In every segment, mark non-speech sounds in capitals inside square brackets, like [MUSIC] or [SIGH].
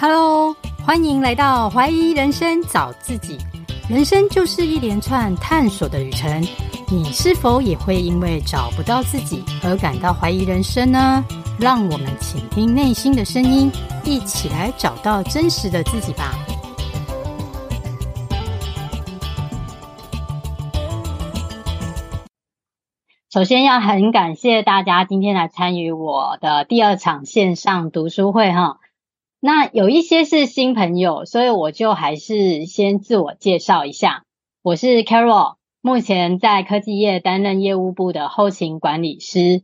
Hello，欢迎来到怀疑人生找自己。人生就是一连串探索的旅程，你是否也会因为找不到自己而感到怀疑人生呢？让我们倾听内心的声音，一起来找到真实的自己吧。首先要很感谢大家今天来参与我的第二场线上读书会哈。那有一些是新朋友，所以我就还是先自我介绍一下。我是 Carol，目前在科技业担任业务部的后勤管理师。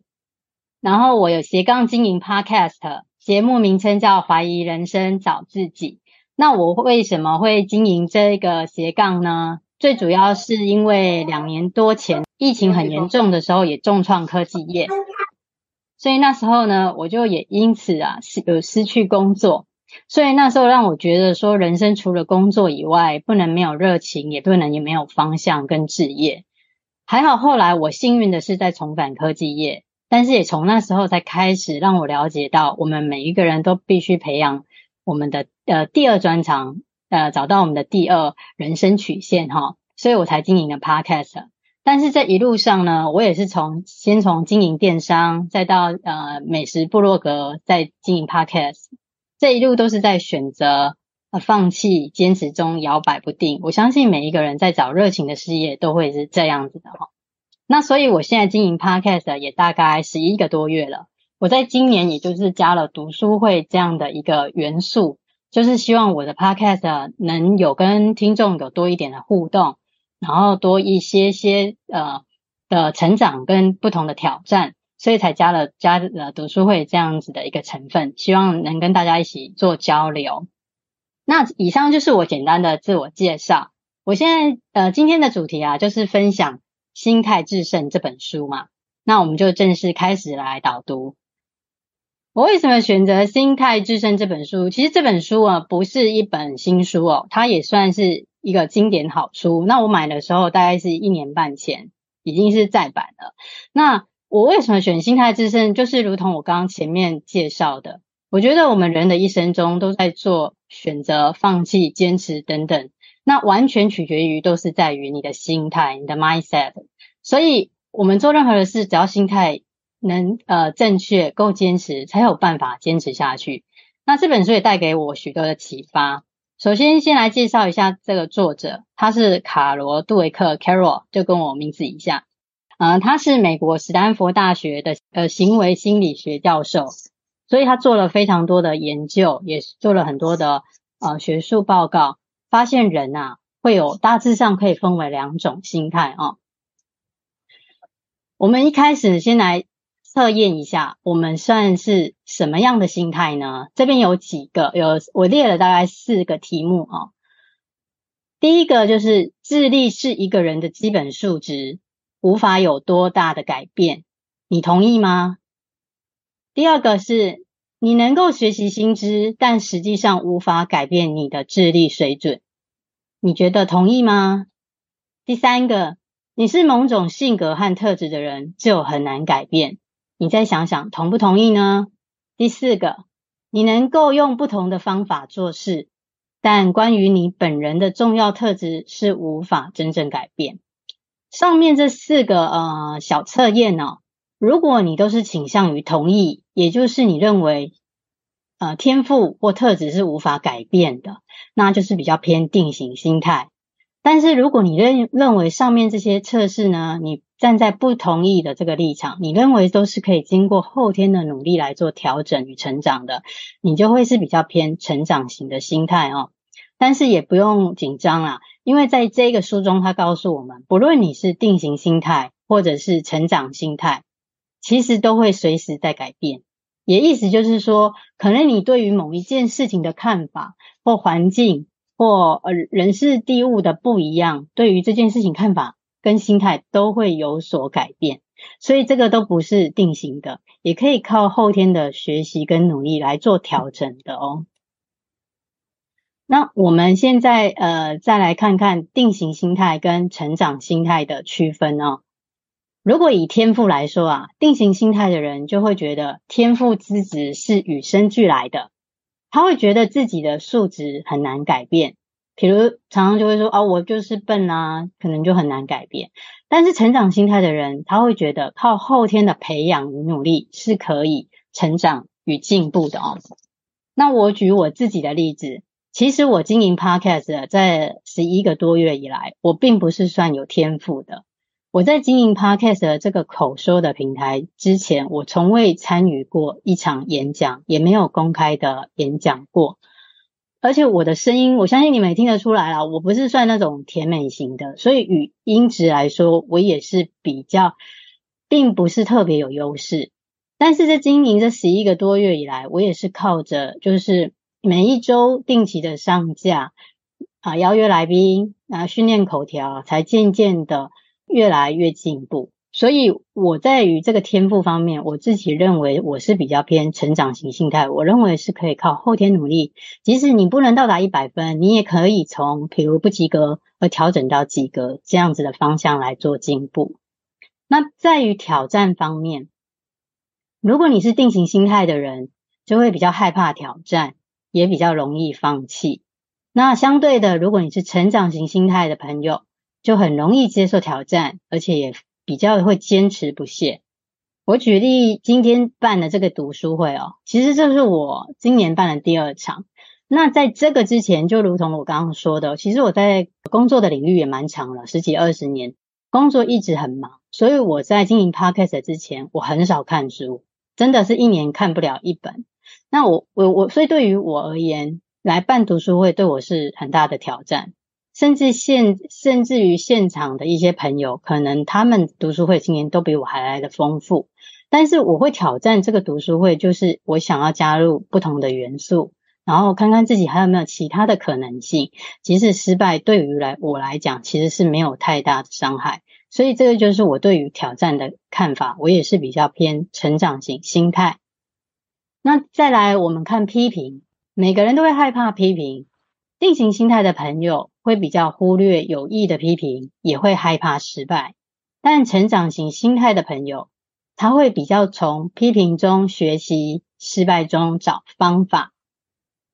然后我有斜杠经营 Podcast，节目名称叫《怀疑人生找自己》。那我为什么会经营这个斜杠呢？最主要是因为两年多前疫情很严重的时候，也重创科技业，所以那时候呢，我就也因此啊失有失去工作，所以那时候让我觉得说，人生除了工作以外，不能没有热情，也不能也没有方向跟志业。还好后来我幸运的是在重返科技业，但是也从那时候才开始让我了解到，我们每一个人都必须培养我们的呃第二专长。呃，找到我们的第二人生曲线哈，所以我才经营了 Podcast。但是这一路上呢，我也是从先从经营电商，再到呃美食部落格，再经营 Podcast，这一路都是在选择呃放弃、坚持中摇摆不定。我相信每一个人在找热情的事业都会是这样子的哈。那所以我现在经营 Podcast 也大概十一个多月了。我在今年也就是加了读书会这样的一个元素。就是希望我的 podcast 能有跟听众有多一点的互动，然后多一些些呃的成长跟不同的挑战，所以才加了加了读书会这样子的一个成分，希望能跟大家一起做交流。那以上就是我简单的自我介绍。我现在呃今天的主题啊，就是分享《心态致胜》这本书嘛，那我们就正式开始来导读。我为什么选择《心态致胜》这本书？其实这本书啊，不是一本新书哦，它也算是一个经典好书。那我买的时候大概是一年半前，已经是再版了。那我为什么选《心态致胜》？就是如同我刚刚前面介绍的，我觉得我们人的一生中都在做选择、放弃、坚持等等，那完全取决于都是在于你的心态、你的 mindset。所以，我们做任何的事，只要心态。能呃正确够坚持，才有办法坚持下去。那这本书也带给我许多的启发。首先，先来介绍一下这个作者，他是卡罗杜维克 （Carol），就跟我名字一样。呃，他是美国史丹佛大学的呃行为心理学教授，所以他做了非常多的研究，也做了很多的呃学术报告，发现人啊会有大致上可以分为两种心态啊。我们一开始先来。测验一下，我们算是什么样的心态呢？这边有几个，有我列了大概四个题目哦。第一个就是智力是一个人的基本数值，无法有多大的改变，你同意吗？第二个是你能够学习新知，但实际上无法改变你的智力水准，你觉得同意吗？第三个，你是某种性格和特质的人，就很难改变。你再想想，同不同意呢？第四个，你能够用不同的方法做事，但关于你本人的重要特质是无法真正改变。上面这四个呃小测验呢，如果你都是倾向于同意，也就是你认为呃天赋或特质是无法改变的，那就是比较偏定型心态。但是如果你认认为上面这些测试呢，你站在不同意的这个立场，你认为都是可以经过后天的努力来做调整与成长的，你就会是比较偏成长型的心态哦。但是也不用紧张啦，因为在这个书中，他告诉我们，不论你是定型心态或者是成长心态，其实都会随时在改变。也意思就是说，可能你对于某一件事情的看法或环境。或呃人事地物的不一样，对于这件事情看法跟心态都会有所改变，所以这个都不是定型的，也可以靠后天的学习跟努力来做调整的哦。那我们现在呃再来看看定型心态跟成长心态的区分哦。如果以天赋来说啊，定型心态的人就会觉得天赋资质是与生俱来的。他会觉得自己的素质很难改变，比如常常就会说啊，我就是笨啊，可能就很难改变。但是成长心态的人，他会觉得靠后天的培养与努力是可以成长与进步的哦。那我举我自己的例子，其实我经营 Podcast 在十一个多月以来，我并不是算有天赋的。我在经营 Podcast 的这个口说的平台之前，我从未参与过一场演讲，也没有公开的演讲过。而且我的声音，我相信你们也听得出来了，我不是算那种甜美型的，所以语音质来说，我也是比较，并不是特别有优势。但是在经营这十一个多月以来，我也是靠着就是每一周定期的上架啊，邀约来宾啊，训练口条，才渐渐的。越来越进步，所以我在于这个天赋方面，我自己认为我是比较偏成长型心态。我认为是可以靠后天努力，即使你不能到达一百分，你也可以从譬如不及格而调整到及格这样子的方向来做进步。那在于挑战方面，如果你是定型心态的人，就会比较害怕挑战，也比较容易放弃。那相对的，如果你是成长型心态的朋友，就很容易接受挑战，而且也比较会坚持不懈。我举例今天办的这个读书会哦，其实这是我今年办的第二场。那在这个之前，就如同我刚刚说的，其实我在工作的领域也蛮长了，十几二十年，工作一直很忙，所以我在经营 Podcast 之前，我很少看书，真的是一年看不了一本。那我我我，所以对于我而言，来办读书会对我是很大的挑战。甚至现甚至于现场的一些朋友，可能他们读书会经验都比我还来的丰富。但是我会挑战这个读书会，就是我想要加入不同的元素，然后看看自己还有没有其他的可能性。即使失败，对于来我来讲，其实是没有太大的伤害。所以这个就是我对于挑战的看法。我也是比较偏成长型心态。那再来，我们看批评，每个人都会害怕批评。定型心态的朋友会比较忽略有益的批评，也会害怕失败。但成长型心态的朋友，他会比较从批评中学习，失败中找方法。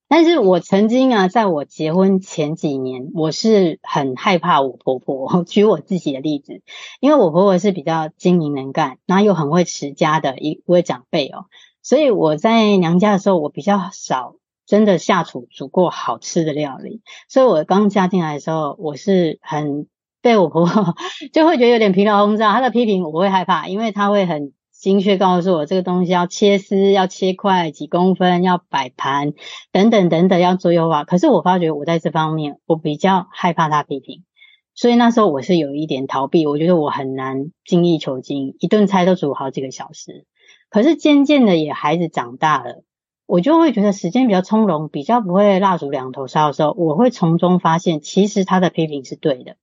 但是我曾经啊，在我结婚前几年，我是很害怕我婆婆。[LAUGHS] 举我自己的例子，因为我婆婆是比较精明能干，然后又很会持家的一位长辈哦，所以我在娘家的时候，我比较少。真的下厨煮过好吃的料理，所以我刚嫁进来的时候，我是很被我婆婆 [LAUGHS] 就会觉得有点疲劳轰炸。她的批评我会害怕，因为她会很精确告诉我这个东西要切丝、要切块几公分、要摆盘等等等等要做优化。可是我发觉我在这方面我比较害怕她批评，所以那时候我是有一点逃避。我觉得我很难精益求精，一顿菜都煮好几个小时。可是渐渐的也孩子长大了。我就会觉得时间比较从容，比较不会蜡烛两头烧的时候，我会从中发现，其实他的批评是对的。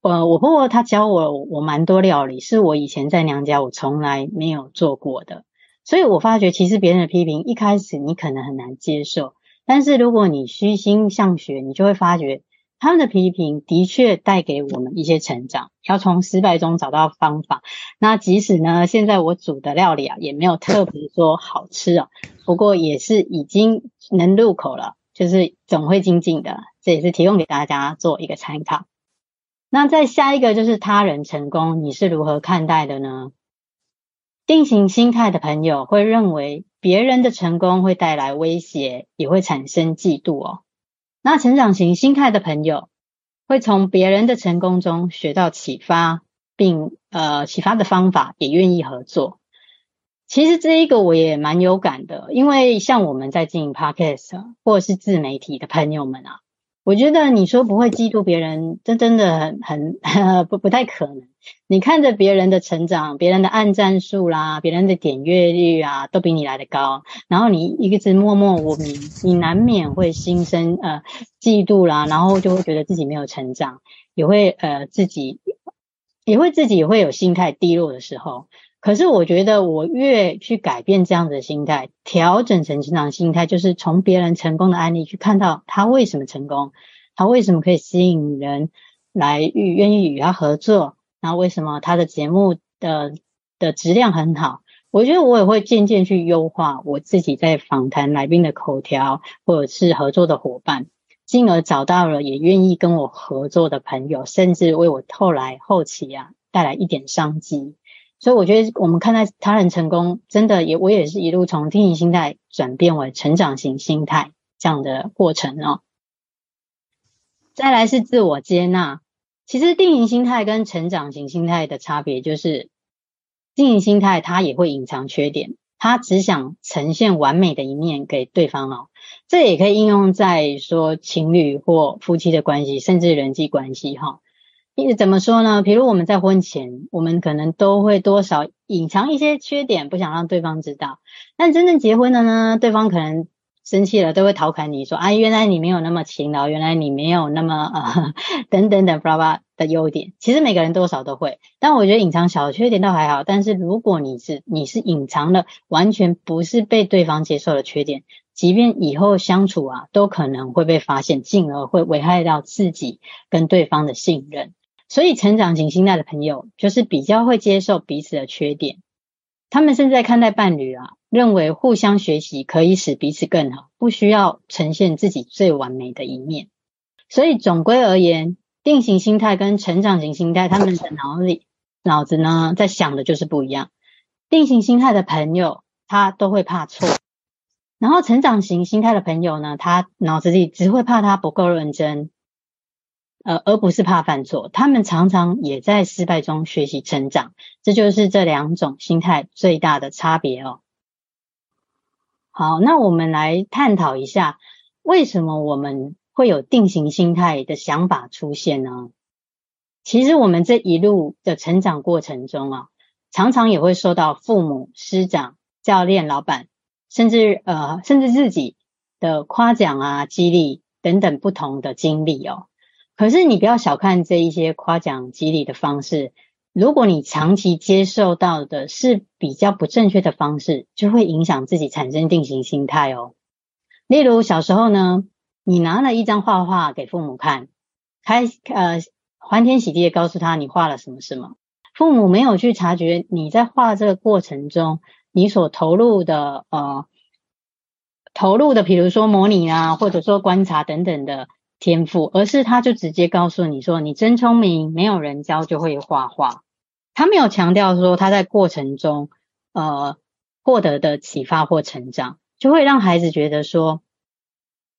呃，我婆婆她教我我蛮多料理，是我以前在娘家我从来没有做过的，所以我发觉其实别人的批评一开始你可能很难接受，但是如果你虚心向学，你就会发觉。他们的批评的确带给我们一些成长，要从失败中找到方法。那即使呢，现在我煮的料理啊，也没有特别说好吃哦，不过也是已经能入口了，就是总会精进的。这也是提供给大家做一个参考。那再下一个就是他人成功，你是如何看待的呢？定型心态的朋友会认为别人的成功会带来威胁，也会产生嫉妒哦。那成长型心态的朋友，会从别人的成功中学到启发，并呃启发的方法，也愿意合作。其实这一个我也蛮有感的，因为像我们在经营 Podcast 或者是自媒体的朋友们啊。我觉得你说不会嫉妒别人，这真的很很 [LAUGHS] 不不太可能。你看着别人的成长，别人的按赞数啦，别人的点阅率啊，都比你来得高，然后你一直默默无名，你难免会心生呃嫉妒啦，然后就会觉得自己没有成长，也会呃自己也会自己会有心态低落的时候。可是我觉得，我越去改变这样子的心态，调整成成长心态，就是从别人成功的案例去看到他为什么成功，他为什么可以吸引人来与愿意与他合作，然后为什么他的节目的的质量很好，我觉得我也会渐渐去优化我自己在访谈来宾的口条，或者是合作的伙伴，进而找到了也愿意跟我合作的朋友，甚至为我后来后期啊带来一点商机。所以我觉得我们看待他人成功，真的也我也是一路从定型心态转变为成长型心态这样的过程哦。再来是自我接纳，其实定型心态跟成长型心态的差别就是。定型心态，它也会隐藏缺点，他只想呈现完美的一面给对方哦。这也可以应用在说情侣或夫妻的关系，甚至人际关系哈。怎么说呢？比如我们在婚前，我们可能都会多少隐藏一些缺点，不想让对方知道。但真正结婚了呢，对方可能。生气了都会调侃你说：“啊，原来你没有那么勤劳，原来你没有那么呃 [LAUGHS] 等等等巴拉巴拉的优点。其实每个人多少都会，但我觉得隐藏小缺点倒还好。但是如果你是你是隐藏了完全不是被对方接受的缺点，即便以后相处啊，都可能会被发现，进而会危害到自己跟对方的信任。所以成长型心态的朋友，就是比较会接受彼此的缺点。他们现在看待伴侣啊。”认为互相学习可以使彼此更好，不需要呈现自己最完美的一面。所以总归而言，定型心态跟成长型心态，他们的脑里脑子呢，在想的就是不一样。定型心态的朋友，他都会怕错；然后成长型心态的朋友呢，他脑子里只会怕他不够认真。呃，而不是怕犯错，他们常常也在失败中学习成长。这就是这两种心态最大的差别哦。好，那我们来探讨一下，为什么我们会有定型心态的想法出现呢？其实我们这一路的成长过程中啊，常常也会受到父母、师长、教练、老板，甚至呃，甚至自己的夸奖啊、激励等等不同的经历哦。可是你不要小看这一些夸奖、激励的方式。如果你长期接受到的是比较不正确的方式，就会影响自己产生定型心态哦。例如小时候呢，你拿了一张画画给父母看，开呃欢天喜地的告诉他你画了什么什么，父母没有去察觉你在画这个过程中你所投入的呃投入的，比如说模拟啊，或者说观察等等的。天赋，而是他就直接告诉你说：“你真聪明，没有人教就会画画。”他没有强调说他在过程中呃获得的启发或成长，就会让孩子觉得说，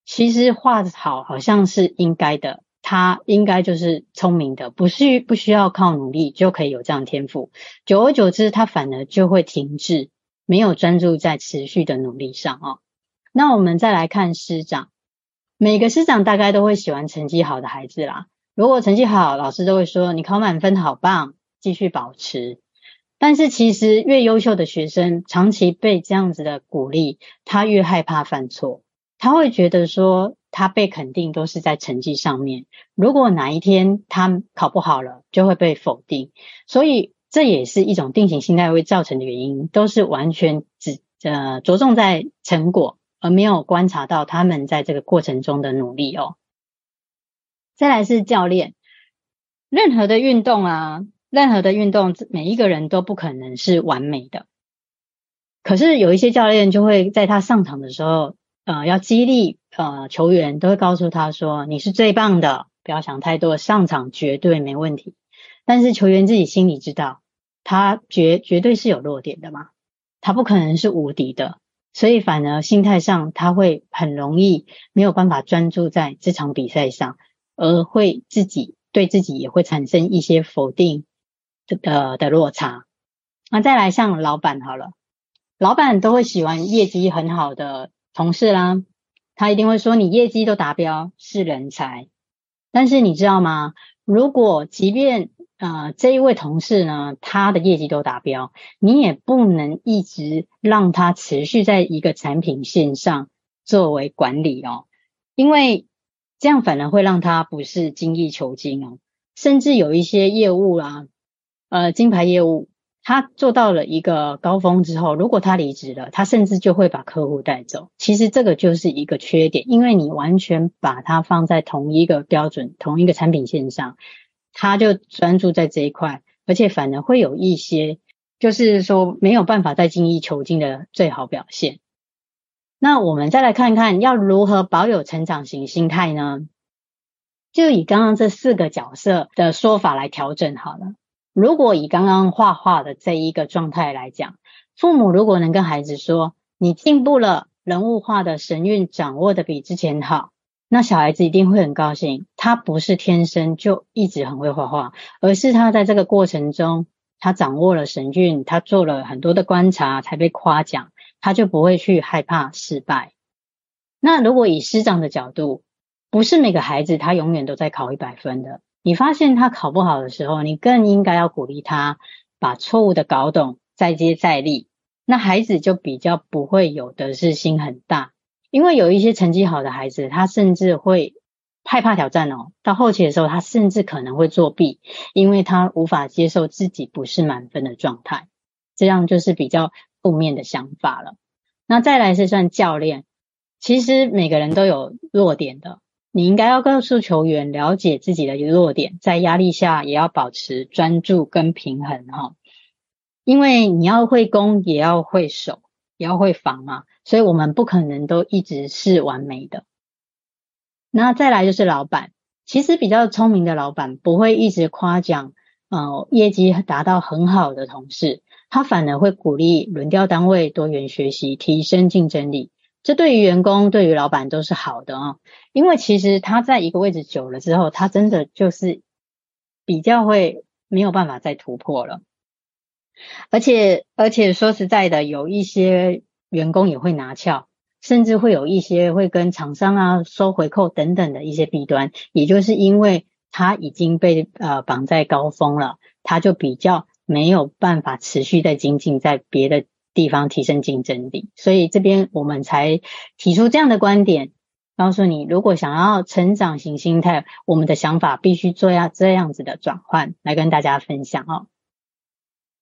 其实画得好好像是应该的，他应该就是聪明的，不是不需要靠努力就可以有这样天赋。久而久之，他反而就会停滞，没有专注在持续的努力上哦。那我们再来看师长。每个师长大概都会喜欢成绩好的孩子啦。如果成绩好，老师都会说你考满分，好棒，继续保持。但是其实越优秀的学生，长期被这样子的鼓励，他越害怕犯错。他会觉得说他被肯定都是在成绩上面。如果哪一天他考不好了，就会被否定。所以这也是一种定型心态会造成的原因，都是完全只呃着重在成果。而没有观察到他们在这个过程中的努力哦。再来是教练，任何的运动啊，任何的运动，每一个人都不可能是完美的。可是有一些教练就会在他上场的时候，呃，要激励呃球员，都会告诉他说：“你是最棒的，不要想太多，上场绝对没问题。”但是球员自己心里知道，他绝绝对是有弱点的嘛，他不可能是无敌的。所以反而心态上，他会很容易没有办法专注在这场比赛上，而会自己对自己也会产生一些否定的的落差。那再来像老板好了，老板都会喜欢业绩很好的同事啦，他一定会说你业绩都达标是人才。但是你知道吗？如果即便呃，这一位同事呢，他的业绩都达标，你也不能一直让他持续在一个产品线上作为管理哦，因为这样反而会让他不是精益求精哦，甚至有一些业务啦，呃，金牌业务，他做到了一个高峰之后，如果他离职了，他甚至就会把客户带走。其实这个就是一个缺点，因为你完全把它放在同一个标准、同一个产品线上。他就专注在这一块，而且反而会有一些就是说没有办法再精益求精的最好表现。那我们再来看看要如何保有成长型心态呢？就以刚刚这四个角色的说法来调整好了。如果以刚刚画画的这一个状态来讲，父母如果能跟孩子说：“你进步了，人物画的神韵掌握的比之前好。”那小孩子一定会很高兴。他不是天生就一直很会画画，而是他在这个过程中，他掌握了神韵，他做了很多的观察才被夸奖，他就不会去害怕失败。那如果以师长的角度，不是每个孩子他永远都在考一百分的。你发现他考不好的时候，你更应该要鼓励他把错误的搞懂，再接再厉。那孩子就比较不会有得失心很大，因为有一些成绩好的孩子，他甚至会害怕挑战哦。到后期的时候，他甚至可能会作弊，因为他无法接受自己不是满分的状态。这样就是比较负面的想法了。那再来是算教练，其实每个人都有弱点的。你应该要告诉球员，了解自己的弱点，在压力下也要保持专注跟平衡哈。因为你要会攻，也要会守，也要会防嘛，所以我们不可能都一直是完美的。那再来就是老板，其实比较聪明的老板不会一直夸奖，呃，业绩达到很好的同事，他反而会鼓励轮调单位、多元学习、提升竞争力。这对于员工、对于老板都是好的啊，因为其实他在一个位置久了之后，他真的就是比较会没有办法再突破了。而且，而且说实在的，有一些员工也会拿翘，甚至会有一些会跟厂商啊收回扣等等的一些弊端，也就是因为他已经被呃绑在高峰了，他就比较没有办法持续在精进在别的。地方提升竞争力，所以这边我们才提出这样的观点，告诉你，如果想要成长型心态，我们的想法必须做要这样子的转换，来跟大家分享哦。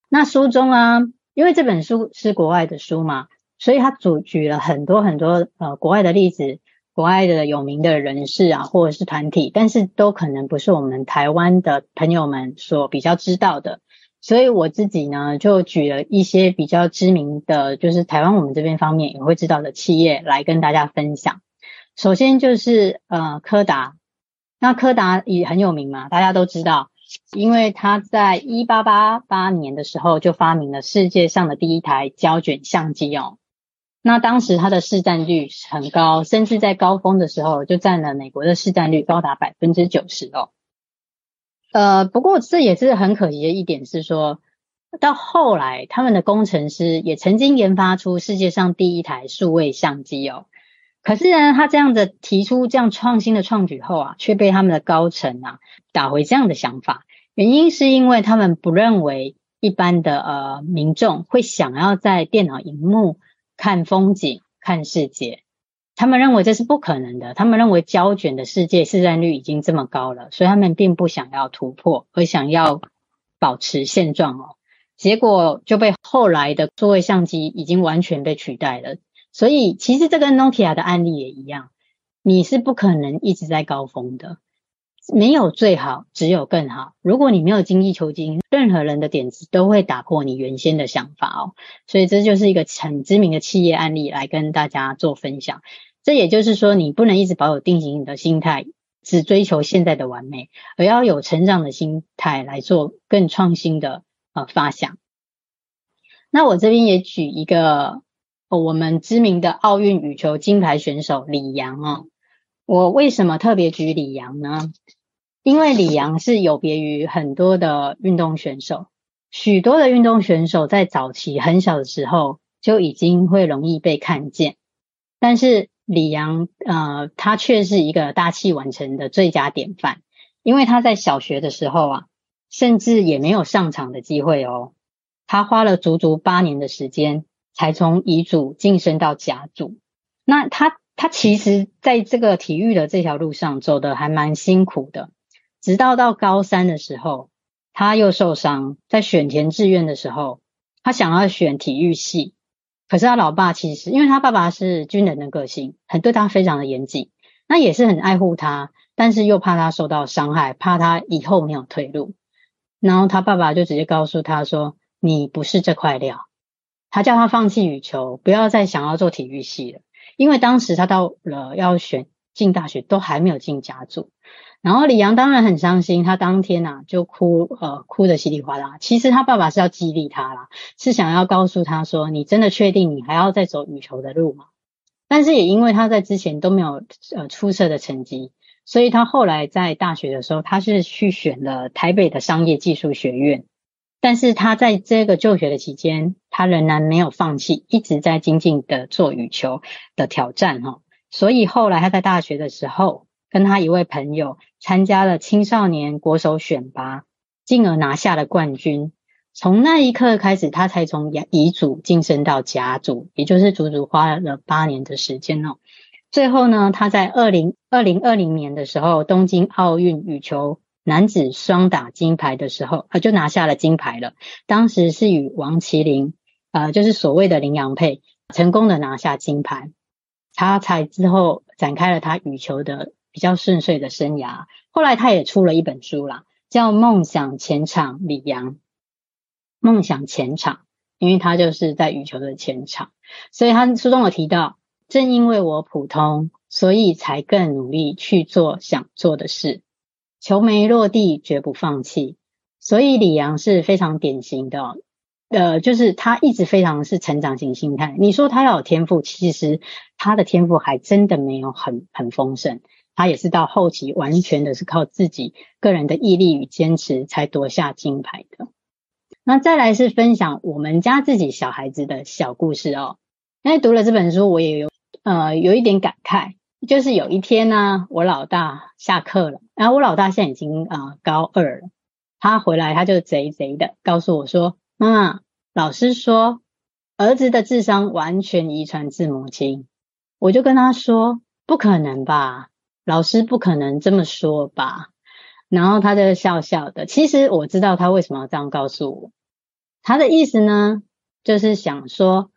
那书中啊，因为这本书是国外的书嘛，所以他举举了很多很多呃国外的例子，国外的有名的人士啊，或者是团体，但是都可能不是我们台湾的朋友们所比较知道的。所以我自己呢，就举了一些比较知名的，就是台湾我们这边方面也会知道的企业来跟大家分享。首先就是呃柯达，那柯达也很有名嘛，大家都知道，因为他在一八八八年的时候就发明了世界上的第一台胶卷相机哦。那当时它的市占率很高，甚至在高峰的时候就占了美国的市占率高达百分之九十哦。呃，不过这也是很可惜的一点，是说到后来，他们的工程师也曾经研发出世界上第一台数位相机哦。可是呢，他这样的提出这样创新的创举后啊，却被他们的高层啊打回这样的想法。原因是因为他们不认为一般的呃民众会想要在电脑荧幕看风景、看世界。他们认为这是不可能的。他们认为胶卷的世界市占率已经这么高了，所以他们并不想要突破，而想要保持现状哦。结果就被后来的数位相机已经完全被取代了。所以其实这跟 Nokia 的案例也一样，你是不可能一直在高峰的。没有最好，只有更好。如果你没有精益求精，任何人的点子都会打破你原先的想法哦。所以这就是一个很知名的企业案例来跟大家做分享。这也就是说，你不能一直保有定型的心态，只追求现在的完美，而要有成长的心态来做更创新的呃发想。那我这边也举一个我们知名的奥运羽球金牌选手李阳哦。我为什么特别举李阳呢？因为李阳是有别于很多的运动选手，许多的运动选手在早期很小的时候就已经会容易被看见，但是。李阳，呃，他却是一个大器晚成的最佳典范，因为他在小学的时候啊，甚至也没有上场的机会哦。他花了足足八年的时间，才从乙组晋升到甲组。那他，他其实在这个体育的这条路上走得还蛮辛苦的，直到到高三的时候，他又受伤，在选填志愿的时候，他想要选体育系。可是他老爸其实，因为他爸爸是军人的个性，很对他非常的严谨，那也是很爱护他，但是又怕他受到伤害，怕他以后没有退路。然后他爸爸就直接告诉他说：“你不是这块料。他叫他放弃羽球，不要再想要做体育系了，因为当时他到了要选进大学，都还没有进甲组。然后李阳当然很伤心，他当天呐、啊、就哭，呃，哭得稀里哗啦。其实他爸爸是要激励他啦，是想要告诉他说：“你真的确定你还要再走羽球的路吗？”但是也因为他在之前都没有呃出色的成绩，所以他后来在大学的时候，他是去选了台北的商业技术学院。但是他在这个就学的期间，他仍然没有放弃，一直在精进的做羽球的挑战哈。所以后来他在大学的时候，跟他一位朋友参加了青少年国手选拔，进而拿下了冠军。从那一刻开始，他才从乙组晋升到甲组，也就是足足花了八年的时间哦。最后呢，他在二零二零二零年的时候，东京奥运羽球。男子双打金牌的时候，他就拿下了金牌了。当时是与王麒麟，呃，就是所谓的羚羊配，成功的拿下金牌。他才之后展开了他羽球的比较顺遂的生涯。后来他也出了一本书啦，叫《梦想前场李阳》。梦想前场，因为他就是在羽球的前场，所以他书中有提到，正因为我普通，所以才更努力去做想做的事。球没落地，绝不放弃。所以李阳是非常典型的，呃，就是他一直非常是成长型心态。你说他要有天赋，其实他的天赋还真的没有很很丰盛。他也是到后期完全的是靠自己个人的毅力与坚持才夺下金牌的。那再来是分享我们家自己小孩子的小故事哦。因为读了这本书，我也有呃有一点感慨。就是有一天呢、我老大下课了，然后我老大现在已经啊、高二了，他回来他就贼贼的告诉我说：“妈妈，老师说儿子的智商完全遗传自母亲。”我就跟他说：“不可能吧，老师不可能这么说吧。”然后他就笑笑的。其实我知道他为什么要这样告诉我，他的意思呢，就是想说，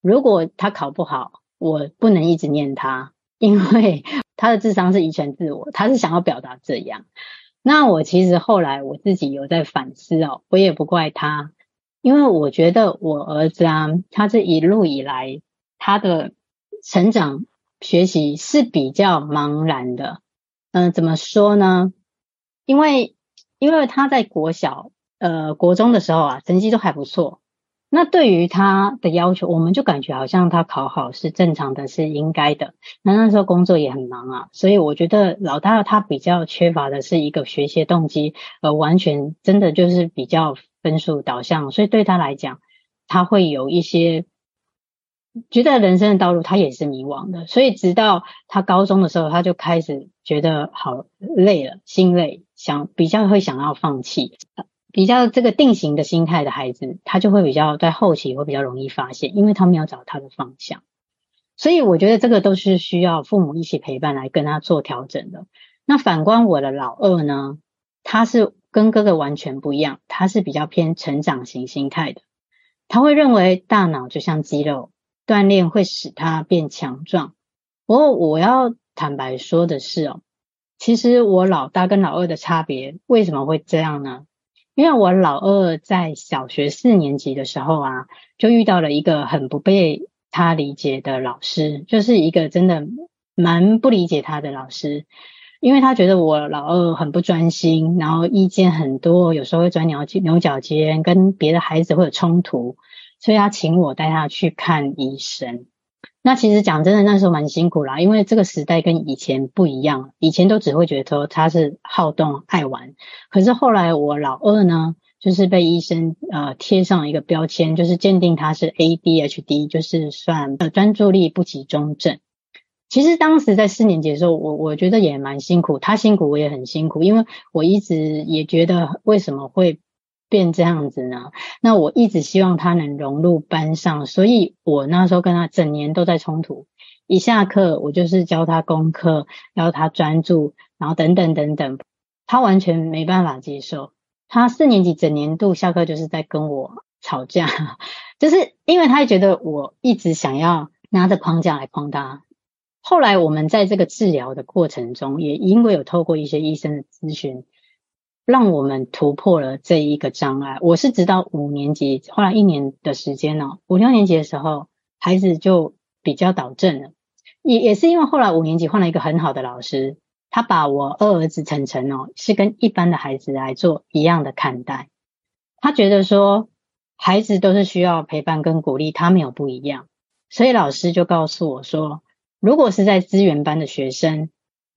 如果他考不好，我不能一直念他。因为他的智商是遗传自我，他是想要表达这样。那我其实后来我自己有在反思哦，我也不怪他，因为我觉得我儿子啊，他这一路以来他的成长学习是比较茫然的。嗯、怎么说呢？因为因为他在国小、呃国中的时候啊，成绩都还不错。那对于他的要求，我们就感觉好像他考好是正常的，是应该的。那那时候工作也很忙啊，所以我觉得老大他比较缺乏的是一个学习动机，而，完全真的就是比较分数导向，所以对他来讲，他会有一些觉得人生的道路他也是迷惘的。所以直到他高中的时候，他就开始觉得好累了，心累，想比较会想要放弃。比较这个定型的心态的孩子，他就会比较在后期会比较容易发现，因为他没有找他的方向。所以我觉得这个都是需要父母一起陪伴来跟他做调整的。那反观我的老二呢，他是跟哥哥完全不一样，他是比较偏成长型心态的。他会认为大脑就像肌肉，锻炼会使他变强壮。不过我要坦白说的是哦，其实我老大跟老二的差别为什么会这样呢？因为我老二在小学四年级的时候啊，就遇到了一个很不被他理解的老师，就是一个真的蛮不理解他的老师，因为他觉得我老二很不专心，然后意见很多，有时候会钻牛牛角尖，跟别的孩子会有冲突，所以他请我带他去看医生。那其实讲真的，那时候蛮辛苦啦，因为这个时代跟以前不一样，以前都只会觉得说他是好动爱玩，可是后来我老二呢，就是被医生呃贴上一个标签，就是鉴定他是 ADHD，就是算呃专注力不集中症。其实当时在四年级的时候，我我觉得也蛮辛苦，他辛苦我也很辛苦，因为我一直也觉得为什么会。变这样子呢？那我一直希望他能融入班上，所以我那时候跟他整年都在冲突。一下课，我就是教他功课，要他专注，然后等等等等，他完全没办法接受。他四年级整年度下课就是在跟我吵架，就是因为他觉得我一直想要拿着框架来框他。后来我们在这个治疗的过程中，也因为有透过一些医生的咨询。让我们突破了这一个障碍。我是直到五年级，后来一年的时间呢，五六年级的时候，孩子就比较导正了。也也是因为后来五年级换了一个很好的老师，他把我二儿子晨晨哦，是跟一般的孩子来做一样的看待。他觉得说，孩子都是需要陪伴跟鼓励，他没有不一样。所以老师就告诉我说，如果是在资源班的学生，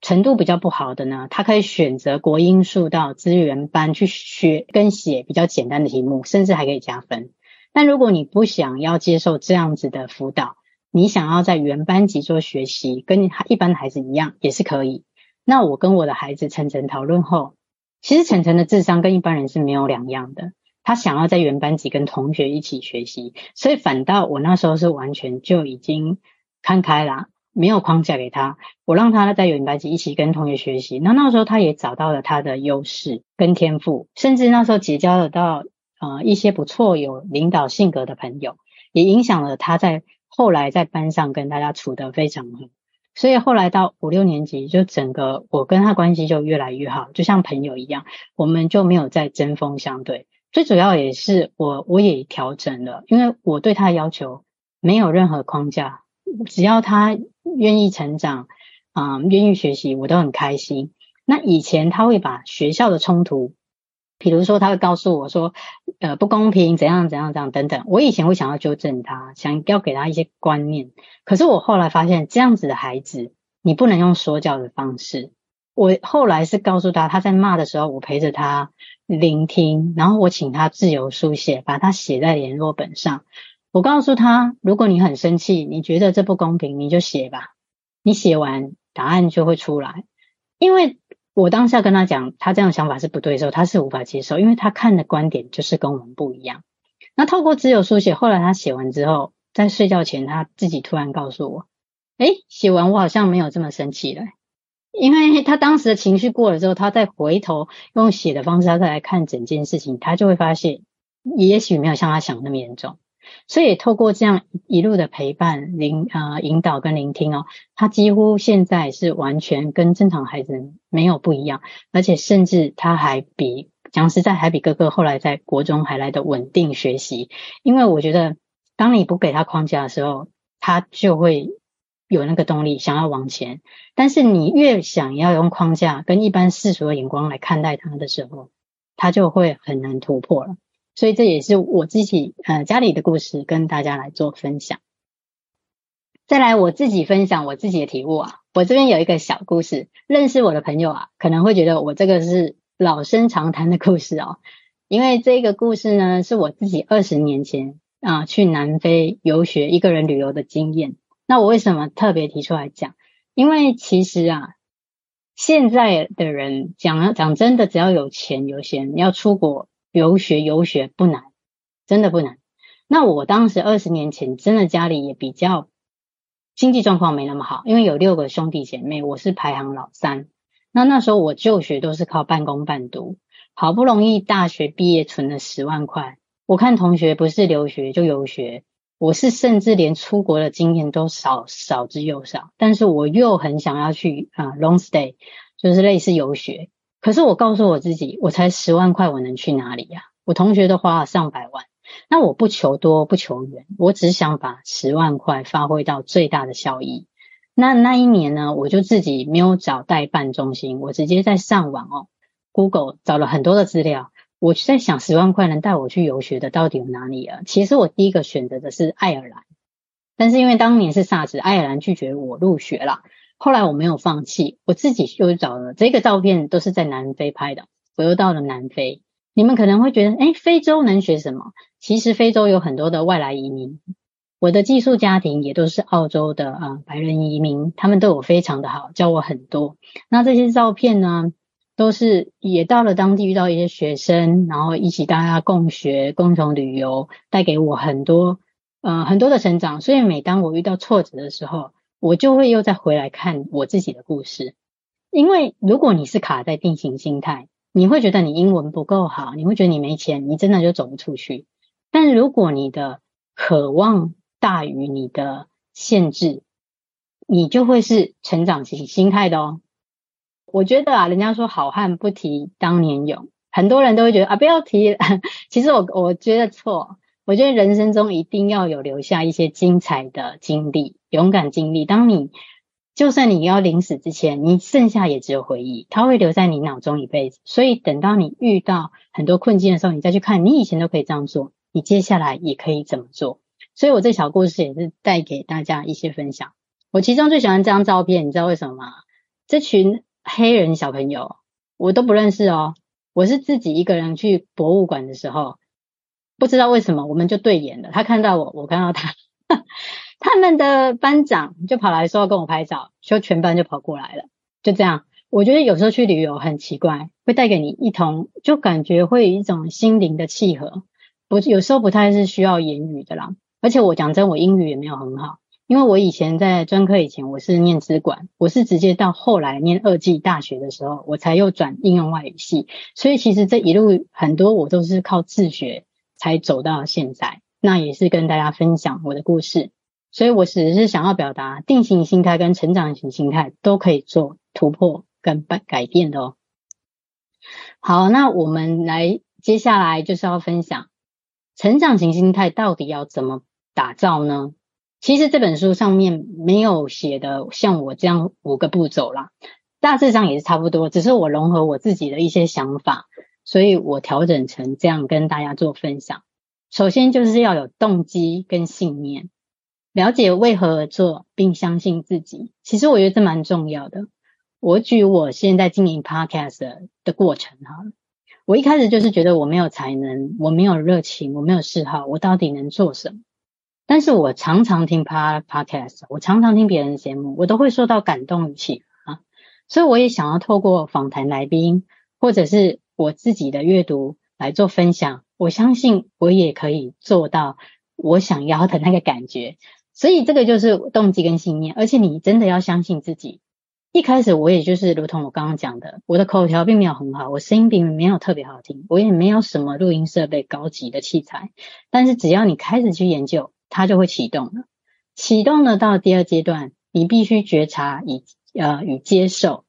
程度比较不好的呢，他可以选择国英数到资源班去学跟写比较简单的题目，甚至还可以加分。但如果你不想要接受这样子的辅导，你想要在原班级做学习，跟一般的孩子一样也是可以。那我跟我的孩子晨晨讨论后，其实晨晨的智商跟一般人是没有两样的。他想要在原班级跟同学一起学习，所以反倒我那时候是完全就已经看开了，没有框架给他，我让他在原班级一起跟同学学习。那那时候他也找到了他的优势跟天赋，甚至那时候结交了到呃一些不错有领导性格的朋友，也影响了他在后来在班上跟大家处得非常好。所以后来到五六年级，就整个我跟他关系就越来越好，就像朋友一样，我们就没有再针锋相对。最主要也是我，我也调整了，因为我对他的要求没有任何框架，只要他愿意成长，啊、愿意学习，我都很开心。那以前他会把学校的冲突，比如说他会告诉我说，呃，不公平，怎样怎样怎样等等，我以前会想要纠正他，想要给他一些观念。可是我后来发现，这样子的孩子，你不能用说教的方式。我后来是告诉他，他在骂的时候，我陪着他聆听，然后我请他自由书写，把他写在联络本上。我告诉他，如果你很生气，你觉得这不公平，你就写吧。你写完，答案就会出来。因为我当下跟他讲，他这样想法是不对的时候，他是无法接受，因为他看的观点就是跟我们不一样。那透过自由书写，后来他写完之后，在睡觉前，他自己突然告诉我：“诶，写完我好像没有这么生气了。”因为他当时的情绪过了之后，他再回头用写的方式，他再来看整件事情，他就会发现，也许没有像他想的那么严重。所以透过这样一路的陪伴、聆、呃、引导跟聆听哦，他几乎现在是完全跟正常孩子没有不一样，而且甚至他还比讲实在还比哥哥后来在国中还来的稳定学习。因为我觉得，当你不给他框架的时候，他就会。有那个动力想要往前，但是你越想要用框架跟一般世俗的眼光来看待他的时候，他就会很难突破了。所以这也是我自己呃家里的故事跟大家来做分享。再来我自己分享我自己的体悟啊，我这边有一个小故事，认识我的朋友啊可能会觉得我这个是老生常谈的故事哦，因为这个故事呢是我自己二十年前啊、去南非游学一个人旅游的经验。那我为什么特别提出来讲？因为其实啊，现在的人讲讲真的，只要有钱有闲，你要出国留学游学不难，真的不难。那我当时二十年前，真的家里也比较经济状况没那么好，因为有六个兄弟姐妹，我是排行老三。那那时候我就学都是靠半工半读，好不容易大学毕业存了十万块。我看同学不是留学就游学。我是甚至连出国的经验都少少之又少，但是我又很想要去啊、long stay，就是类似游学。可是我告诉我自己，我才十万块，我能去哪里呀？我同学都花了上百万，那我不求多不求远，我只想把十万块发挥到最大的效益。那那一年呢，我就自己没有找代办中心，我直接在上网哦，Google 找了很多的资料。我就在想，十万块能带我去游学的到底有哪里啊？其实我第一个选择的是爱尔兰，但是因为当年是 SARS，爱尔兰拒绝我入学了。后来我没有放弃，我自己又找了这个照片，都是在南非拍的。我又到了南非，你们可能会觉得，诶，非洲能学什么？其实非洲有很多的外来移民，我的寄宿家庭也都是澳洲的啊、白人移民，他们对我非常的好，教我很多。那这些照片呢？都是也到了当地遇到一些学生，然后一起大家共学、共同旅游，带给我很多呃很多的成长。所以每当我遇到挫折的时候，我就会又再回来看我自己的故事。因为如果你是卡在定型心态，你会觉得你英文不够好，你会觉得你没钱，你真的就走不出去。但如果你的渴望大于你的限制，你就会是成长型心态的哦。我觉得啊，人家说好汉不提当年勇，很多人都会觉得啊，不要提。[LAUGHS] 其实我我觉得错，我觉得人生中一定要有留下一些精彩的经历，勇敢经历。当你就算你要临死之前，你剩下也只有回忆，它会留在你脑中一辈子。所以等到你遇到很多困境的时候，你再去看，你以前都可以这样做，你接下来也可以怎么做。所以我这小故事也是带给大家一些分享。我其中最喜欢这张照片，你知道为什么吗？这群黑人小朋友我都不认识哦。我是自己一个人去博物馆的时候，不知道为什么我们就对眼了。他看到我，我看到他，他们的班长就跑来说要跟我拍照，就全班就跑过来了。就这样，我觉得有时候去旅游很奇怪，会带给你一同，就感觉会有一种心灵的契合。不，有时候不太是需要言语的啦。而且我讲真，我英语也没有很好。因为我以前在专科以前，我是念资管，我是直接到后来念二技大学的时候，我才又转应用外语系。所以其实这一路很多我都是靠自学才走到现在。那也是跟大家分享我的故事。所以我只是想要表达，定型心态跟成长型心态都可以做突破跟改改变的哦。好，那我们来接下来就是要分享成长型心态到底要怎么打造呢？其实这本书上面没有写的像我这样五个步骤啦，大致上也是差不多，只是我融合我自己的一些想法，所以我调整成这样跟大家做分享。首先就是要有动机跟信念，了解为何而做，并相信自己。其实我觉得这蛮重要的。我举我现在经营 Podcast 的过程哈，我一开始就是觉得我没有才能，我没有热情，我没有嗜好，我到底能做什么？但是我常常听 podcast，我常常听别人的节目，我都会受到感动与启发，所以我也想要透过访谈来宾，或者是我自己的阅读来做分享。我相信我也可以做到我想要的那个感觉，所以这个就是动机跟信念。而且你真的要相信自己。一开始我也就是如同我刚刚讲的，我的口条并没有很好，我声音并没有特别好听，我也没有什么录音设备高级的器材。但是只要你开始去研究，它就会启动了，启动了到第二阶段，你必须觉察与呃与接受。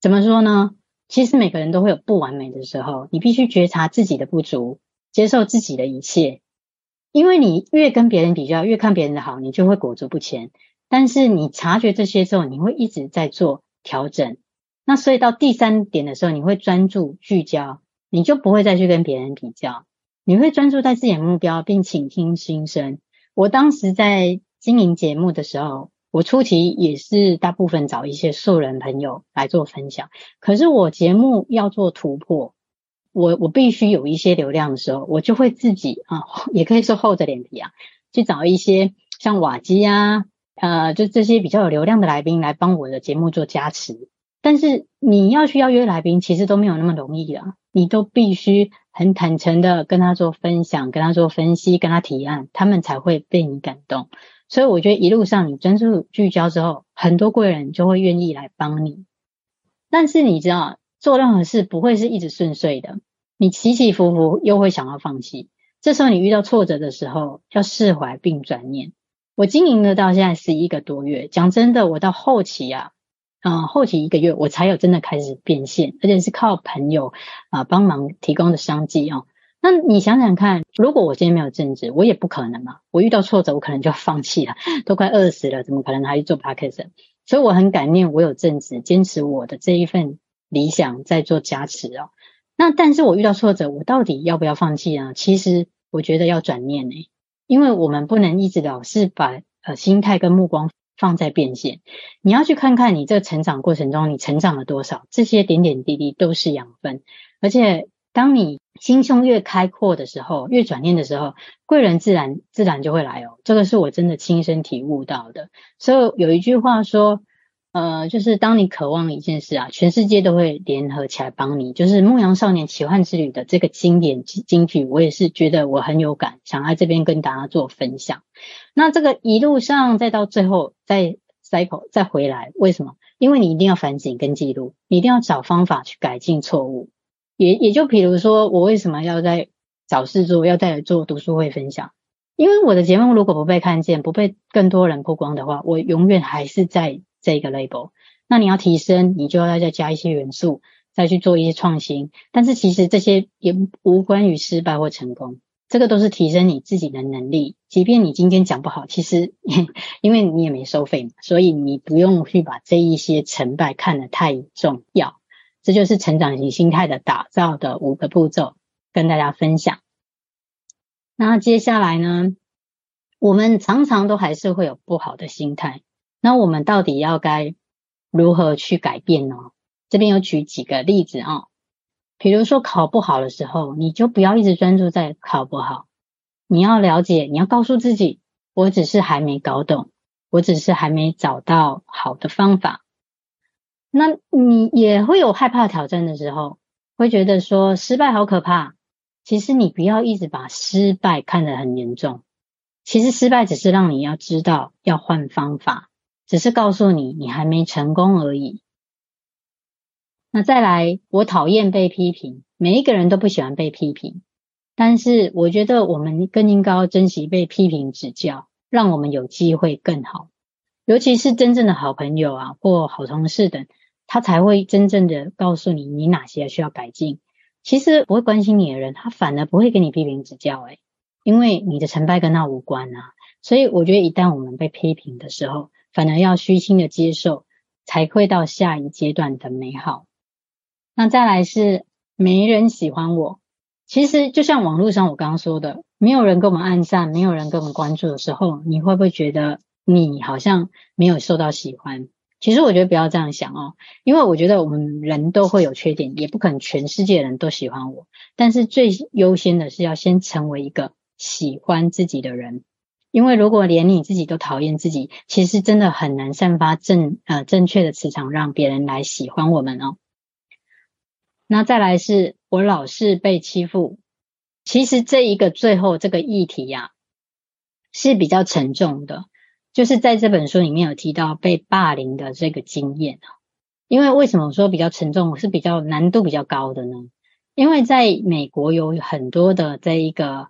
怎么说呢？其实每个人都会有不完美的时候，你必须觉察自己的不足，接受自己的一切。因为你越跟别人比较，越看别人的好，你就会裹足不前。但是你察觉这些之后，你会一直在做调整。那所以到第三点的时候，你会专注聚焦，你就不会再去跟别人比较，你会专注在自己的目标，并倾听心声。我当时在经营节目的时候，我初期也是大部分找一些素人朋友来做分享。可是我节目要做突破，我我必须有一些流量的时候，我就会自己啊，也可以说厚着脸皮啊，去找一些像瓦基啊，呃，就这些比较有流量的来宾来帮我的节目做加持。但是你要去邀约来宾，其实都没有那么容易啊，你都必须。很坦诚的跟他做分享，跟他做分析，跟他提案，他们才会被你感动。所以我觉得一路上你专注聚焦之后，很多贵人就会愿意来帮你。但是你知道，做任何事不会是一直顺遂的，你起起伏伏又会想要放弃。这时候你遇到挫折的时候，要释怀并转念。我经营了到现在十一个多月，讲真的，我到后期啊。嗯，后期一个月我才有真的开始变现，而且是靠朋友啊帮忙提供的商机哦。那你想想看，如果我今天没有正职，我也不可能嘛。我遇到挫折，我可能就要放弃了，都快饿死了，怎么可能还去做 Podcast？所以我很感念我有正职，坚持我的这一份理想在做加持哦。那但是我遇到挫折，我到底要不要放弃呢？其实我觉得要转念呢，因为我们不能一直老是把呃心态跟目光。放在变现，你要去看看你这成长过程中你成长了多少，这些点点滴滴都是养分。而且，当你心胸越开阔的时候，越转念的时候，贵人自然自然就会来哦。这个是我真的亲身体悟到的。所以有一句话说，呃，就是当你渴望一件事啊，全世界都会联合起来帮你。就是《牧羊少年奇幻之旅》的这个经典金句，我也是觉得我很有感，想在这边跟大家做分享。那这个一路上再到最后再 cycle 再回来，为什么？因为你一定要反省跟记录，你一定要找方法去改进错误。也也就比如说，我为什么要在找事做，要再来做读书会分享？因为我的节目如果不被看见，不被更多人曝光的话，我永远还是在。这个 label，那你要提升，你就要再加一些元素，再去做一些创新。但是其实这些也无关于失败或成功，这个都是提升你自己的能力。即便你今天讲不好，其实 [LAUGHS] 因为你也没收费嘛，所以你不用去把这一些成败看得太重要。这就是成长型心态的打造的五个步骤，跟大家分享。那接下来呢，我们常常都还是会有不好的心态，那我们到底要该如何去改变呢？这边有举几个例子啊，比如说考不好的时候，你就不要一直专注在考不好。你要了解，你要告诉自己，我只是还没搞懂，我只是还没找到好的方法。那你也会有害怕挑战的时候，会觉得说失败好可怕。其实你不要一直把失败看得很严重，其实失败只是让你要知道要换方法，只是告诉你你还没成功而已。那再来，我讨厌被批评，每一个人都不喜欢被批评。但是我觉得我们更应该珍惜被批评指教，让我们有机会更好。尤其是真正的好朋友啊，或好同事等，他才会真正的告诉你你哪些需要改进。其实不会关心你的人，他反而不会给你批评指教，诶，因为你的成败跟他无关啊。所以我觉得一旦我们被批评的时候，反而要虚心的接受，才会到下一阶段的美好。那再来是没人喜欢我。其实就像网络上我刚刚说的，没有人给我们按赞，没有人给我们关注的时候，你会不会觉得你好像没有受到喜欢？其实我觉得不要这样想哦，因为我觉得我们人都会有缺点，也不可能全世界人都喜欢我。但是最优先的是要先成为一个喜欢自己的人，因为如果连你自己都讨厌自己，其实真的很难散发正呃正确的磁场，让别人来喜欢我们哦。那再来是我老是被欺负，其实这一个最后这个议题呀，是比较沉重的，就是在这本书里面有提到被霸凌的这个经验。因为为什么我说比较沉重，是比较难度比较高的呢？因为在美国有很多的这一个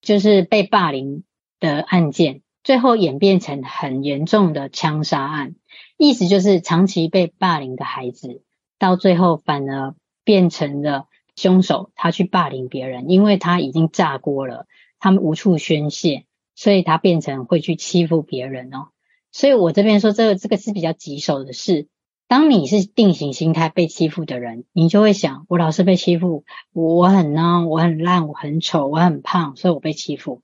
就是被霸凌的案件，最后演变成很严重的枪杀案，意思就是长期被霸凌的孩子，到最后反而。变成了凶手，他去霸凌别人，因为他已经炸锅了，他们无处宣泄，所以他变成会去欺负别人哦。所以我这边说，这个这个是比较棘手的事。当你是定型心态被欺负的人，你就会想：我老是被欺负，我很孬，我很烂，我很丑，我很胖，所以我被欺负。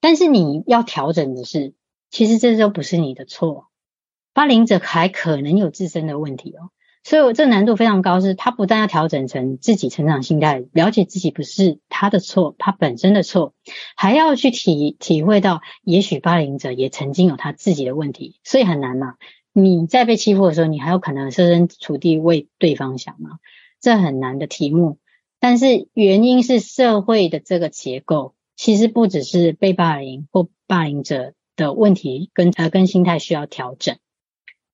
但是你要调整的是，其实这都不是你的错，霸凌者还可能有自身的问题哦。所以，我这难度非常高，是他不但要调整成自己成长心态，了解自己不是他的错，他本身的错，还要去体体会到，也许霸凌者也曾经有他自己的问题，所以很难嘛。你在被欺负的时候，你还有可能设身处地为对方想吗？这很难的题目。但是原因是社会的这个结构，其实不只是被霸凌或霸凌者的问题跟呃跟心态需要调整，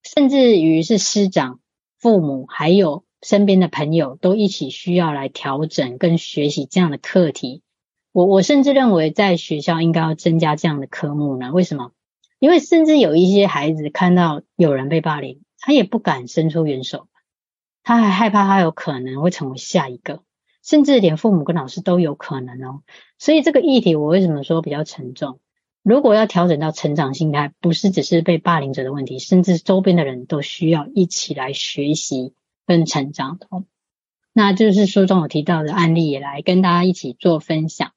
甚至于是师长。父母还有身边的朋友都一起需要来调整跟学习这样的课题。我我甚至认为在学校应该要增加这样的科目呢？为什么？因为甚至有一些孩子看到有人被霸凌，他也不敢伸出援手，他还害怕他有可能会成为下一个，甚至连父母跟老师都有可能哦。所以这个议题我为什么说比较沉重？如果要调整到成长心态，不是只是被霸凌者的问题，甚至周边的人都需要一起来学习跟成长的。那就是书中有提到的案例，也来跟大家一起做分享。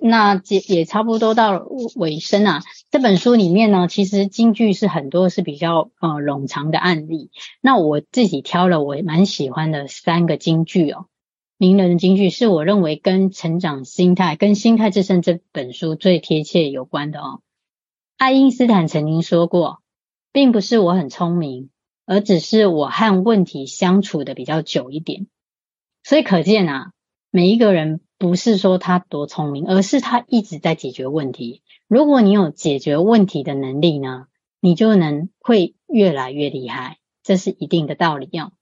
那也也差不多到尾声啊。这本书里面呢，其实金句是很多是比较呃冗长的案例。那我自己挑了我蛮喜欢的三个金句哦。名人的金句是我认为跟成长心态、跟心态致胜这本书最贴切有关的哦。爱因斯坦曾经说过，并不是我很聪明，而只是我和问题相处的比较久一点。所以可见啊，每一个人不是说他多聪明，而是他一直在解决问题。如果你有解决问题的能力呢，你就能会越来越厉害，这是一定的道理哦。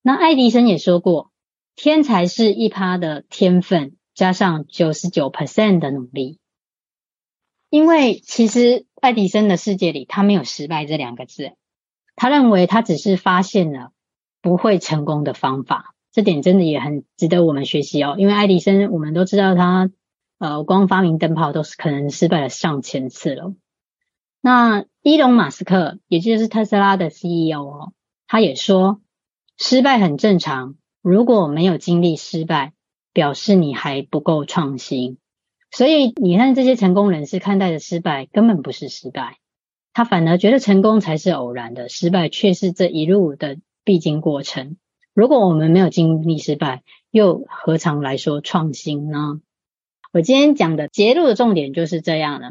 那爱迪生也说过。天才是一趴的天分加上九十九 percent 的努力，因为其实爱迪生的世界里，他没有失败这两个字，他认为他只是发现了不会成功的方法。这点真的也很值得我们学习哦。因为爱迪生，我们都知道他，呃，光发明灯泡都是可能失败了上千次了。那伊隆马斯克，也就是特斯拉的 CEO 哦，他也说，失败很正常。如果没有经历失败，表示你还不够创新。所以你看这些成功人士看待的失败根本不是失败，他反而觉得成功才是偶然的，失败却是这一路的必经过程。如果我们没有经历失败，又何尝来说创新呢？我今天讲的节录的重点就是这样了。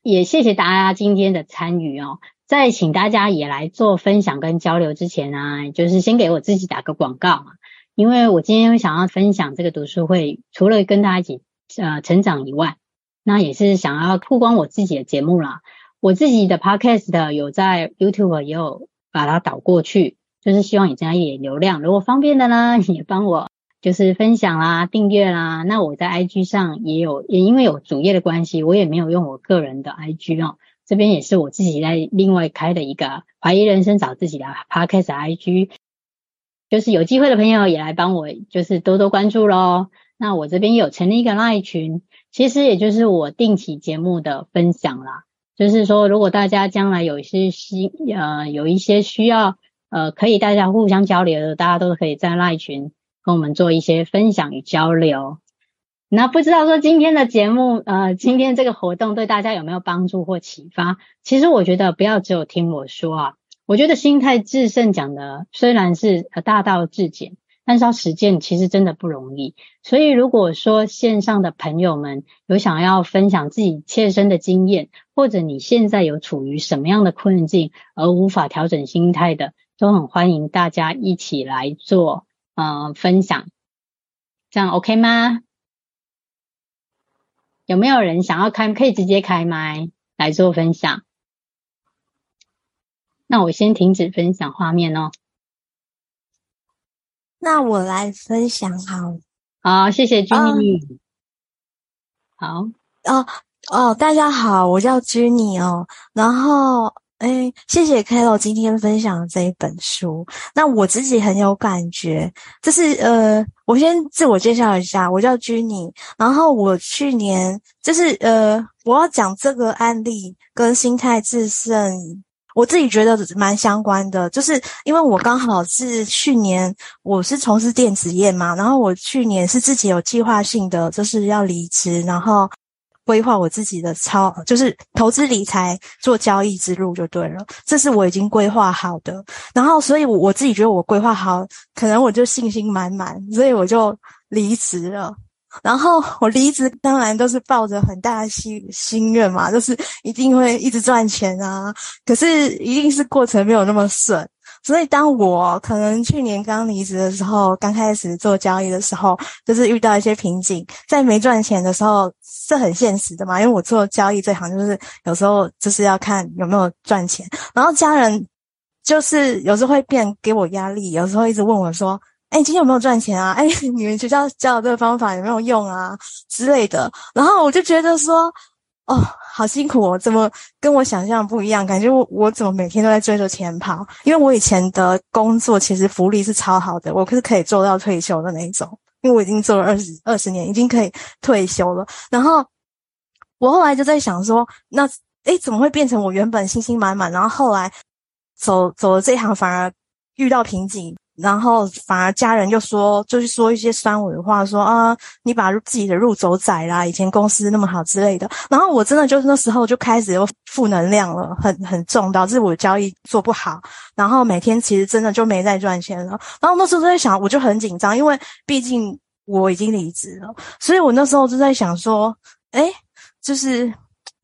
也谢谢大家今天的参与哦。在请大家也来做分享跟交流之前啊，就是先给我自己打个广告嘛，因为我今天想要分享这个读书会，除了跟大家一起。呃，成长以外，那也是想要曝光我自己的节目啦。我自己的 podcast 有在 YouTube 也有把它导过去，就是希望也增加一点流量。如果方便的呢，[LAUGHS] 也帮我就是分享啦、订阅啦。那我在 IG 上也有，也因为有主页的关系，我也没有用我个人的 IG 哦。这边也是我自己在另外开的一个怀疑人生找自己的 podcast IG，就是有机会的朋友也来帮我，就是多多关注喽。那我这边有成立一个 LINE 群，其实也就是我定期节目的分享啦。就是说，如果大家将来有一些需呃有一些需要呃可以大家互相交流的，大家都可以在 LINE 群跟我们做一些分享与交流。那不知道说今天的节目呃今天这个活动对大家有没有帮助或启发？其实我觉得不要只有听我说啊，我觉得心态致胜讲的虽然是呃大道至简。但是要实践其实真的不容易，所以如果说线上的朋友们有想要分享自己切身的经验，或者你现在有处于什么样的困境而无法调整心态的，都很欢迎大家一起来做呃分享，这样 OK 吗？有没有人想要开？可以直接开麦来做分享。那我先停止分享画面哦。那我来分享好，好，谢谢 Jenny。好，哦哦，大家好，我叫 Jenny 哦。然后，哎，谢谢 Carol 今天分享的这一本书。那我自己很有感觉，就是呃，我先自我介绍一下，我叫 Jenny。然后我去年就是呃，我要讲这个案例跟心态致胜。我自己觉得蛮相关的，就是因为我刚好是去年我是从事电子业嘛，然后我去年是自己有计划性的就是要离职，然后规划我自己的超就是投资理财做交易之路就对了，这是我已经规划好的，然后所以我自己觉得我规划好，可能我就信心满满，所以我就离职了。然后我离职，当然都是抱着很大的心心愿嘛，就是一定会一直赚钱啊。可是一定是过程没有那么顺，所以当我可能去年刚离职的时候，刚开始做交易的时候，就是遇到一些瓶颈，在没赚钱的时候是很现实的嘛，因为我做交易这行就是有时候就是要看有没有赚钱，然后家人就是有时候会变给我压力，有时候一直问我说。哎，今天有没有赚钱啊？哎，[LAUGHS] 你们学校教的这个方法有没有用啊？之类的。然后我就觉得说，哦，好辛苦哦，怎么跟我想象不一样？感觉我我怎么每天都在追着钱跑？因为我以前的工作其实福利是超好的，我可是可以做到退休的那一种。因为我已经做了二十二十年，已经可以退休了。然后我后来就在想说，那哎，怎么会变成我原本信心满满，然后后来走走了这一行，反而遇到瓶颈？然后反而家人就说，就是说一些酸我的话，说啊，你把自己的路走窄啦，以前公司那么好之类的。然后我真的就是那时候就开始有负能量了，很很重，导致我交易做不好。然后每天其实真的就没再赚钱了。然后那时候就在想，我就很紧张，因为毕竟我已经离职了，所以我那时候就在想说，诶，就是。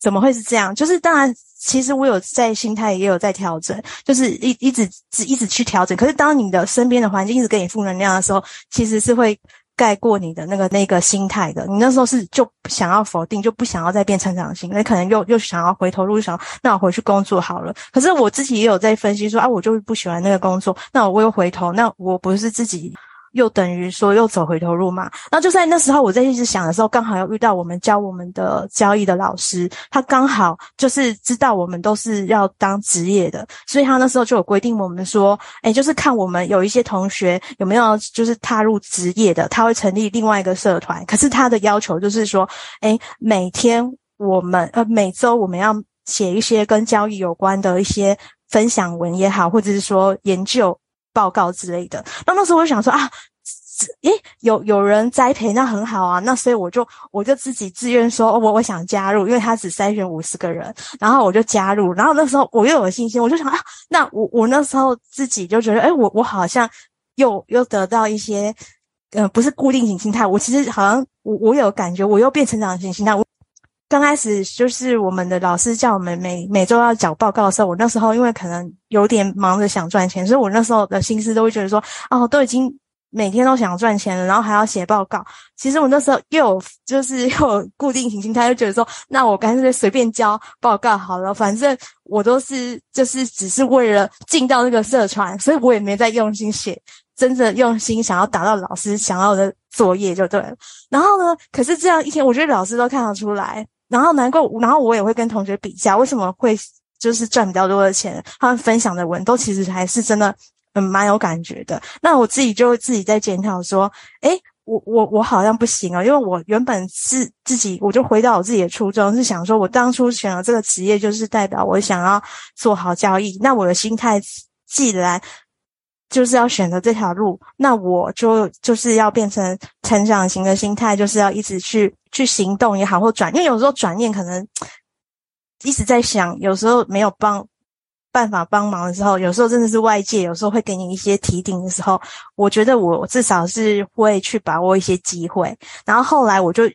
怎么会是这样？就是当然，其实我有在心态也有在调整，就是一一直只一直去调整。可是当你的身边的环境一直给你负能量的时候，其实是会盖过你的那个那个心态的。你那时候是就想要否定，就不想要再变成长型，那可能又又想要回头路，想那我回去工作好了。可是我自己也有在分析说啊，我就是不喜欢那个工作，那我又回头，那我不是自己又等于说又走回头路嘛。那就在那时候，我在一直想的时候，刚好又遇到我们教我们的交易的老师，他刚好就是知道我们都是要当职业的，所以他那时候就有规定我们说，诶，就是看我们有一些同学有没有就是踏入职业的，他会成立另外一个社团。可是他的要求就是说，诶，每天我们呃每周我们要写一些跟交易有关的一些分享文也好，或者是说研究。报告之类的，那那时候我就想说啊，诶，有有人栽培，那很好啊。那所以我就我就自己自愿说，我我想加入，因为他只筛选五十个人，然后我就加入。然后那时候我又有信心，我就想啊，那我我那时候自己就觉得，诶，我我好像又又得到一些，呃，不是固定型心态，我其实好像我我有感觉，我又变成长型心态。我刚开始就是我们的老师叫我们每每周要缴报告的时候，我那时候因为可能有点忙着想赚钱，所以我那时候的心思都会觉得说，哦，都已经每天都想赚钱了，然后还要写报告。其实我那时候又有就是又有固定型心态，就觉得说，那我干脆随便交报告好了，反正我都是就是只是为了进到那个社团，所以我也没在用心写，真的用心想要达到老师想要的作业就对了。然后呢，可是这样一天，我觉得老师都看得出来。然后难怪，然后我也会跟同学比较，为什么会就是赚比较多的钱？他们分享的文都其实还是真的，嗯，蛮有感觉的。那我自己就自己在检讨说，诶，我我我好像不行哦，因为我原本是自己，我就回到我自己的初衷，是想说我当初选了这个职业，就是代表我想要做好交易。那我的心态既然就是要选择这条路，那我就就是要变成成长型的心态，就是要一直去去行动也好，或转，因为有时候转念可能一直在想，有时候没有帮办法帮忙的时候，有时候真的是外界有时候会给你一些提点的时候，我觉得我至少是会去把握一些机会，然后后来我就。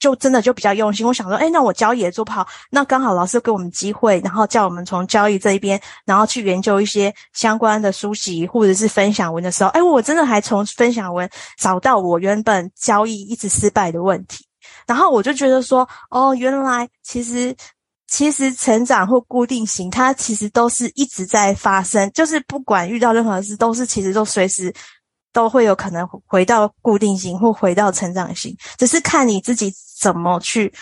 就真的就比较用心，我想说，诶，那我交易也做不好，那刚好老师给我们机会，然后叫我们从交易这一边，然后去研究一些相关的书籍或者是分享文的时候，诶，我真的还从分享文找到我原本交易一直失败的问题，然后我就觉得说，哦，原来其实其实成长或固定型，它其实都是一直在发生，就是不管遇到任何事，都是其实都随时。都会有可能回到固定型或回到成长型，只是看你自己怎么去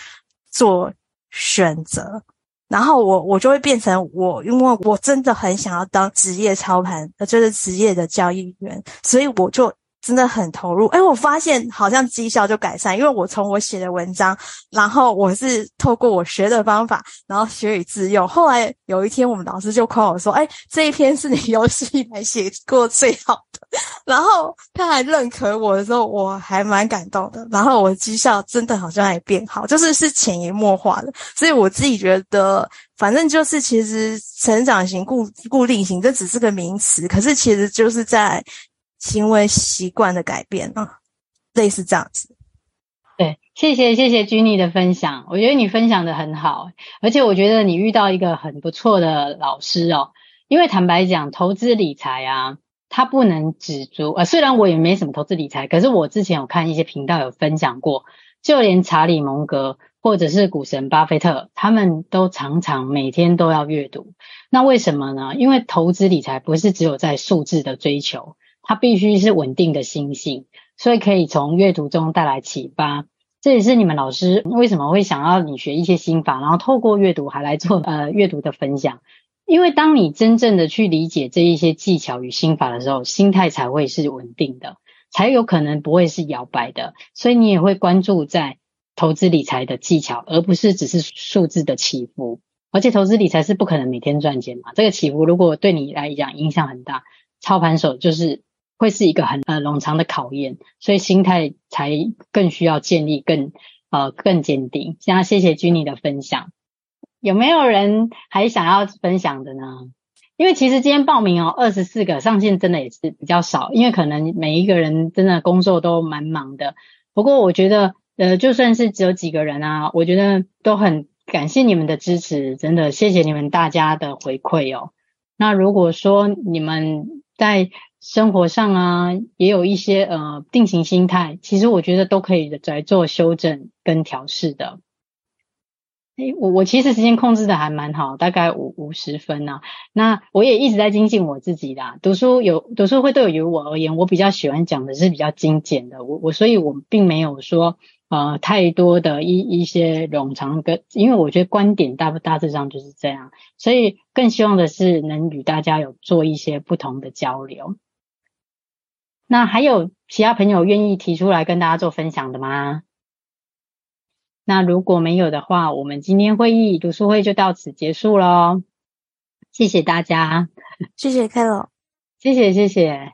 做选择。然后我我就会变成我，因为我真的很想要当职业操盘，就是职业的交易员，所以我就。真的很投入，诶，我发现好像绩效就改善，因为我从我写的文章，然后我是透过我学的方法，然后学以致用。后来有一天，我们老师就夸我说：“诶，这一篇是你有史以来写过最好的。[LAUGHS] ”然后他还认可我的时候，我还蛮感动的。然后我绩效真的好像还变好，就是是潜移默化的。所以我自己觉得，反正就是其实成长型、固固定型，这只是个名词，可是其实就是在。行为习惯的改变啊，类似这样子。对，谢谢谢谢君妮的分享，我觉得你分享的很好，而且我觉得你遇到一个很不错的老师哦。因为坦白讲，投资理财啊，它不能只足。呃，虽然我也没什么投资理财，可是我之前有看一些频道有分享过，就连查理蒙格或者是股神巴菲特，他们都常常每天都要阅读。那为什么呢？因为投资理财不是只有在数字的追求。它必须是稳定的心性，所以可以从阅读中带来启发。这也是你们老师为什么会想要你学一些心法，然后透过阅读还来做呃阅读的分享。因为当你真正的去理解这一些技巧与心法的时候，心态才会是稳定的，才有可能不会是摇摆的。所以你也会关注在投资理财的技巧，而不是只是数字的起伏。而且投资理财是不可能每天赚钱嘛，这个起伏如果对你来讲影响很大，操盘手就是。会是一个很呃冗长的考验，所以心态才更需要建立更呃更坚定。现在谢谢 Ginny 的分享，有没有人还想要分享的呢？因为其实今天报名哦，二十四个上线真的也是比较少，因为可能每一个人真的工作都蛮忙的。不过我觉得呃就算是只有几个人啊，我觉得都很感谢你们的支持，真的谢谢你们大家的回馈哦。那如果说你们在生活上啊，也有一些呃定型心态，其实我觉得都可以来做修正跟调试的。诶，我我其实时间控制的还蛮好，大概五五十分呐、啊。那我也一直在精进我自己啦。读书有读书会对于我而言，我比较喜欢讲的是比较精简的。我我所以，我并没有说呃太多的一一些冗长跟，因为我觉得观点大大致上就是这样。所以更希望的是能与大家有做一些不同的交流。那还有其他朋友愿意提出来跟大家做分享的吗？那如果没有的话，我们今天会议读书会就到此结束喽。谢谢大家，谢谢 Carol，谢谢谢谢，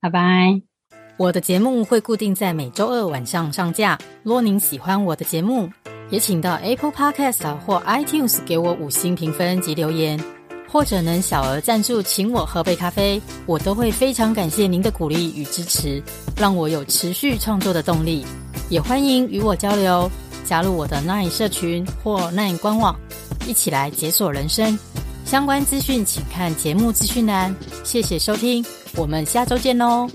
拜拜。我的节目会固定在每周二晚上上架。若您喜欢我的节目，也请到 Apple Podcast 或 iTunes 给我五星评分及留言，或者能小额赞助请我喝杯咖啡，我都会非常感谢您的鼓励与支持，让我有持续创作的动力。也欢迎与我交流，加入我的 Nine 社群或 Nine 官网，一起来解锁人生。相关资讯请看节目资讯栏。谢谢收听，我们下周见喽。